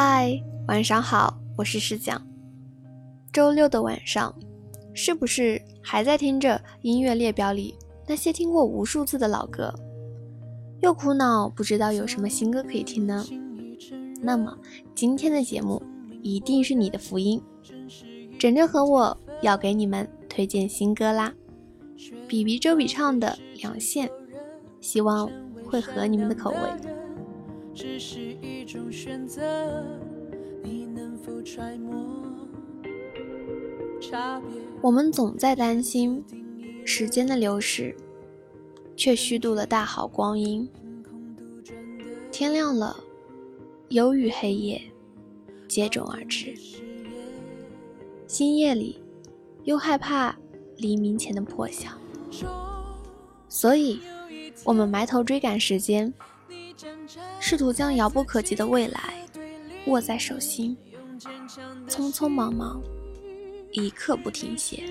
嗨，晚上好，我是诗讲。周六的晚上，是不是还在听着音乐列表里那些听过无数次的老歌，又苦恼不知道有什么新歌可以听呢？那么今天的节目一定是你的福音，整整和我要给你们推荐新歌啦。比比周笔畅的《两线》，希望会合你们的口味。只是一种选择，你能否揣摩差别？我们总在担心时间的流逝，却虚度了大好光阴。天亮了，忧郁黑夜接踵而至，新夜里又害怕。黎明前的破晓，所以，我们埋头追赶时间，试图将遥不可及的未来握在手心，匆匆忙忙，一刻不停歇。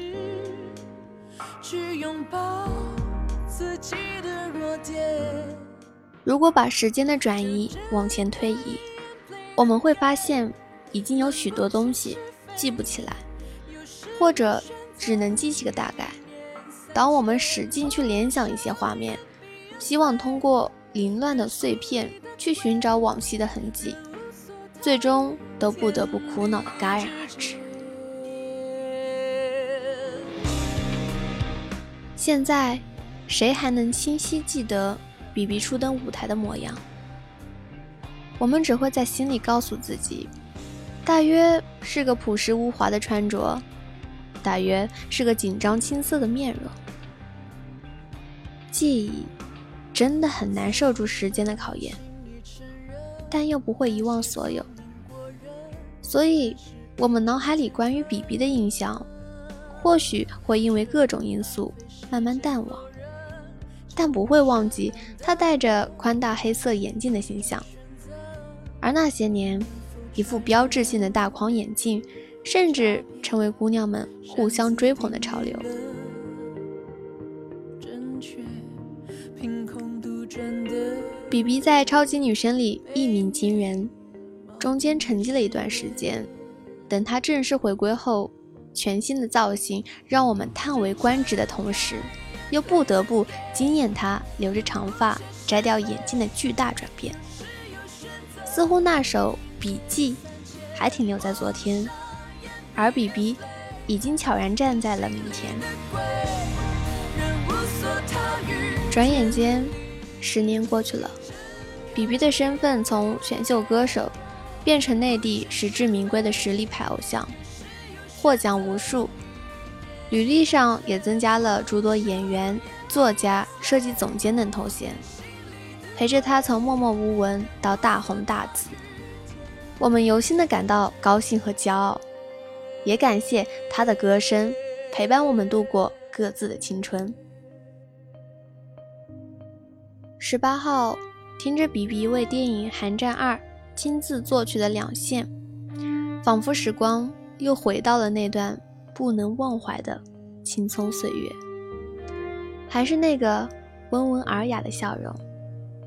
如果把时间的转移往前推移，我们会发现，已经有许多东西记不起来，或者。只能记起个大概。当我们使劲去联想一些画面，希望通过凌乱的碎片去寻找往昔的痕迹，最终都不得不苦恼的戛然而止。现在，谁还能清晰记得比比初登舞台的模样？我们只会在心里告诉自己，大约是个朴实无华的穿着。大约是个紧张青涩的面容。记忆真的很难受住时间的考验，但又不会遗忘所有。所以，我们脑海里关于比比的印象，或许会因为各种因素慢慢淡忘，但不会忘记他戴着宽大黑色眼镜的形象。而那些年，一副标志性的大框眼镜。甚至成为姑娘们互相追捧的潮流。比比在超级女声里一鸣惊人，中间沉寂了一段时间。等她正式回归后，全新的造型让我们叹为观止的同时，又不得不惊艳她留着长发、摘掉眼镜的巨大转变。似乎那首《笔记》还停留在昨天。而比比已经悄然站在了明天。转眼间，十年过去了，比比的身份从选秀歌手变成内地实至名归的实力派偶像，获奖无数，履历上也增加了诸多演员、作家、设计总监等头衔，陪着他从默默无闻到大红大紫，我们由心的感到高兴和骄傲。也感谢他的歌声陪伴我们度过各自的青春。十八号，听着比比为电影《寒战二》亲自作曲的两线，仿佛时光又回到了那段不能忘怀的青葱岁月。还是那个温文尔雅的笑容，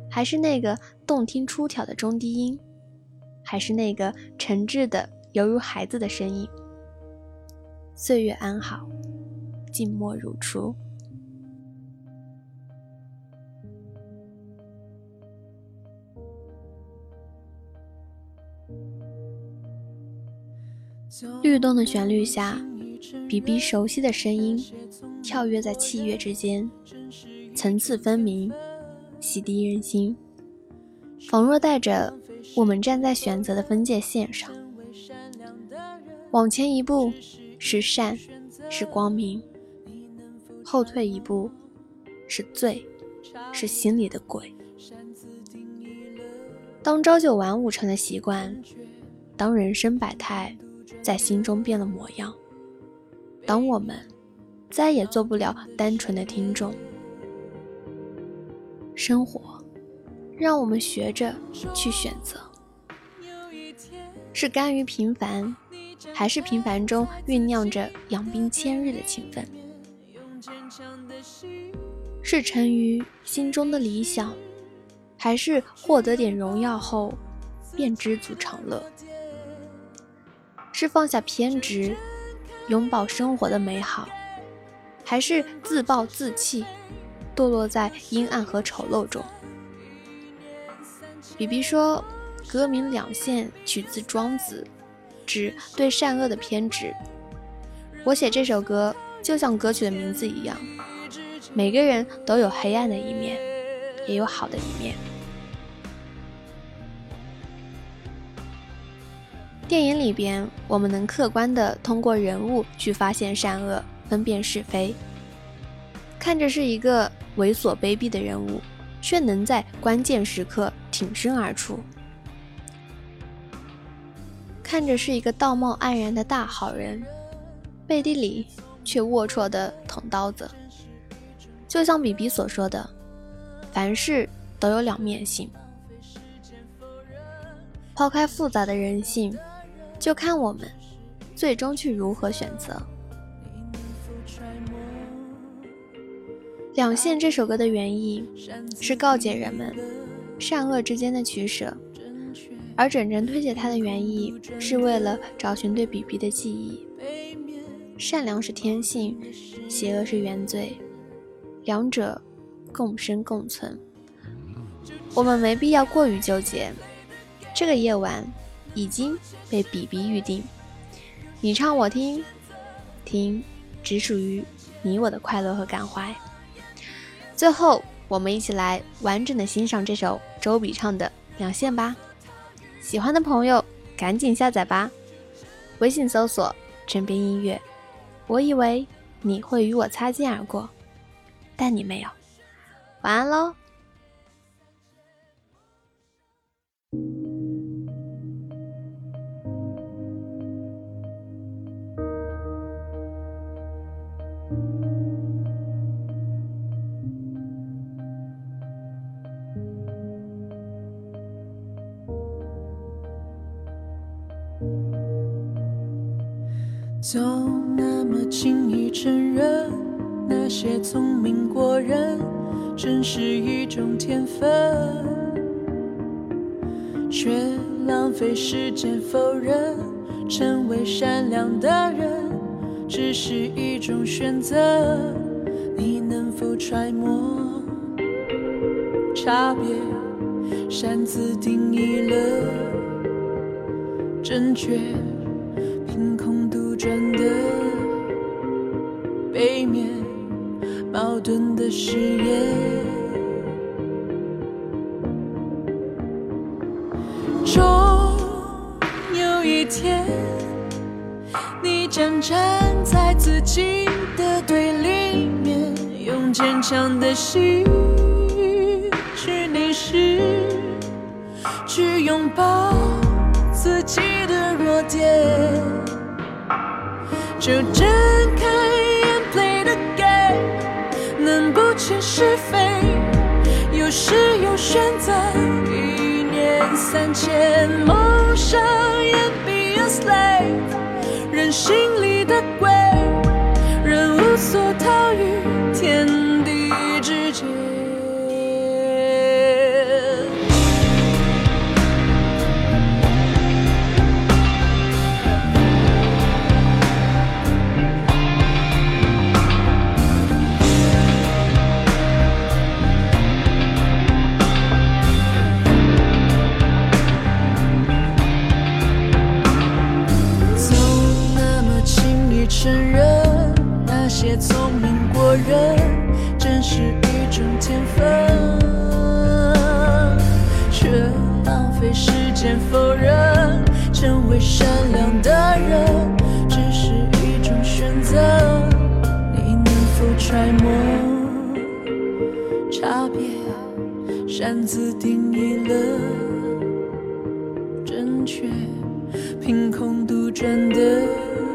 还是那个动听出挑的中低音，还是那个诚挚的犹如孩子的声音。岁月安好，静默如初。律动的旋律下，比比熟悉的声音跳跃在器乐之间，层次分明，洗涤人心，仿若带着我们站在选择的分界线上，往前一步。是善，是光明；后退一步，是罪，是心里的鬼。当朝九晚五成了习惯，当人生百态在心中变了模样，当我们再也做不了单纯的听众，生活让我们学着去选择，是甘于平凡。还是平凡中酝酿着养兵千日的情分，是沉于心中的理想，还是获得点荣耀后便知足常乐？是放下偏执，拥抱生活的美好，还是自暴自弃，堕落在阴暗和丑陋中？比比说，歌名《两线》取自庄子，指对善恶的偏执。我写这首歌，就像歌曲的名字一样，每个人都有黑暗的一面，也有好的一面。电影里边，我们能客观的通过人物去发现善恶，分辨是非。看着是一个猥琐卑鄙的人物，却能在关键时刻挺身而出；看着是一个道貌岸然的大好人，背地里却龌龊的捅刀子。就像比比所说的，凡事都有两面性。抛开复杂的人性。就看我们最终去如何选择。两线这首歌的原意是告诫人们善恶之间的取舍，而整整推解它的原意是为了找寻对比比的记忆。善良是天性，邪恶是原罪，两者共生共存。我们没必要过于纠结。这个夜晚。已经被比比预定，你唱我听，听只属于你我的快乐和感怀。最后，我们一起来完整的欣赏这首周笔畅的《两线》吧。喜欢的朋友赶紧下载吧，微信搜索“枕边音乐”。我以为你会与我擦肩而过，但你没有。晚安喽。总那么轻易承认，那些聪明过人，真是一种天分，却浪费时间否认，成为善良的人，只是一种选择。你能否揣摩差别，擅自定义了正确？转的背面，矛盾的誓言。终有一天，你将站在自己的对立面，用坚强的心去凝视，去拥抱自己的弱点。就睁开眼，play the game，能不清是非，有时有选择，一念三千，梦想也 be a slave，人心里擅自定义了正确，凭空杜撰的。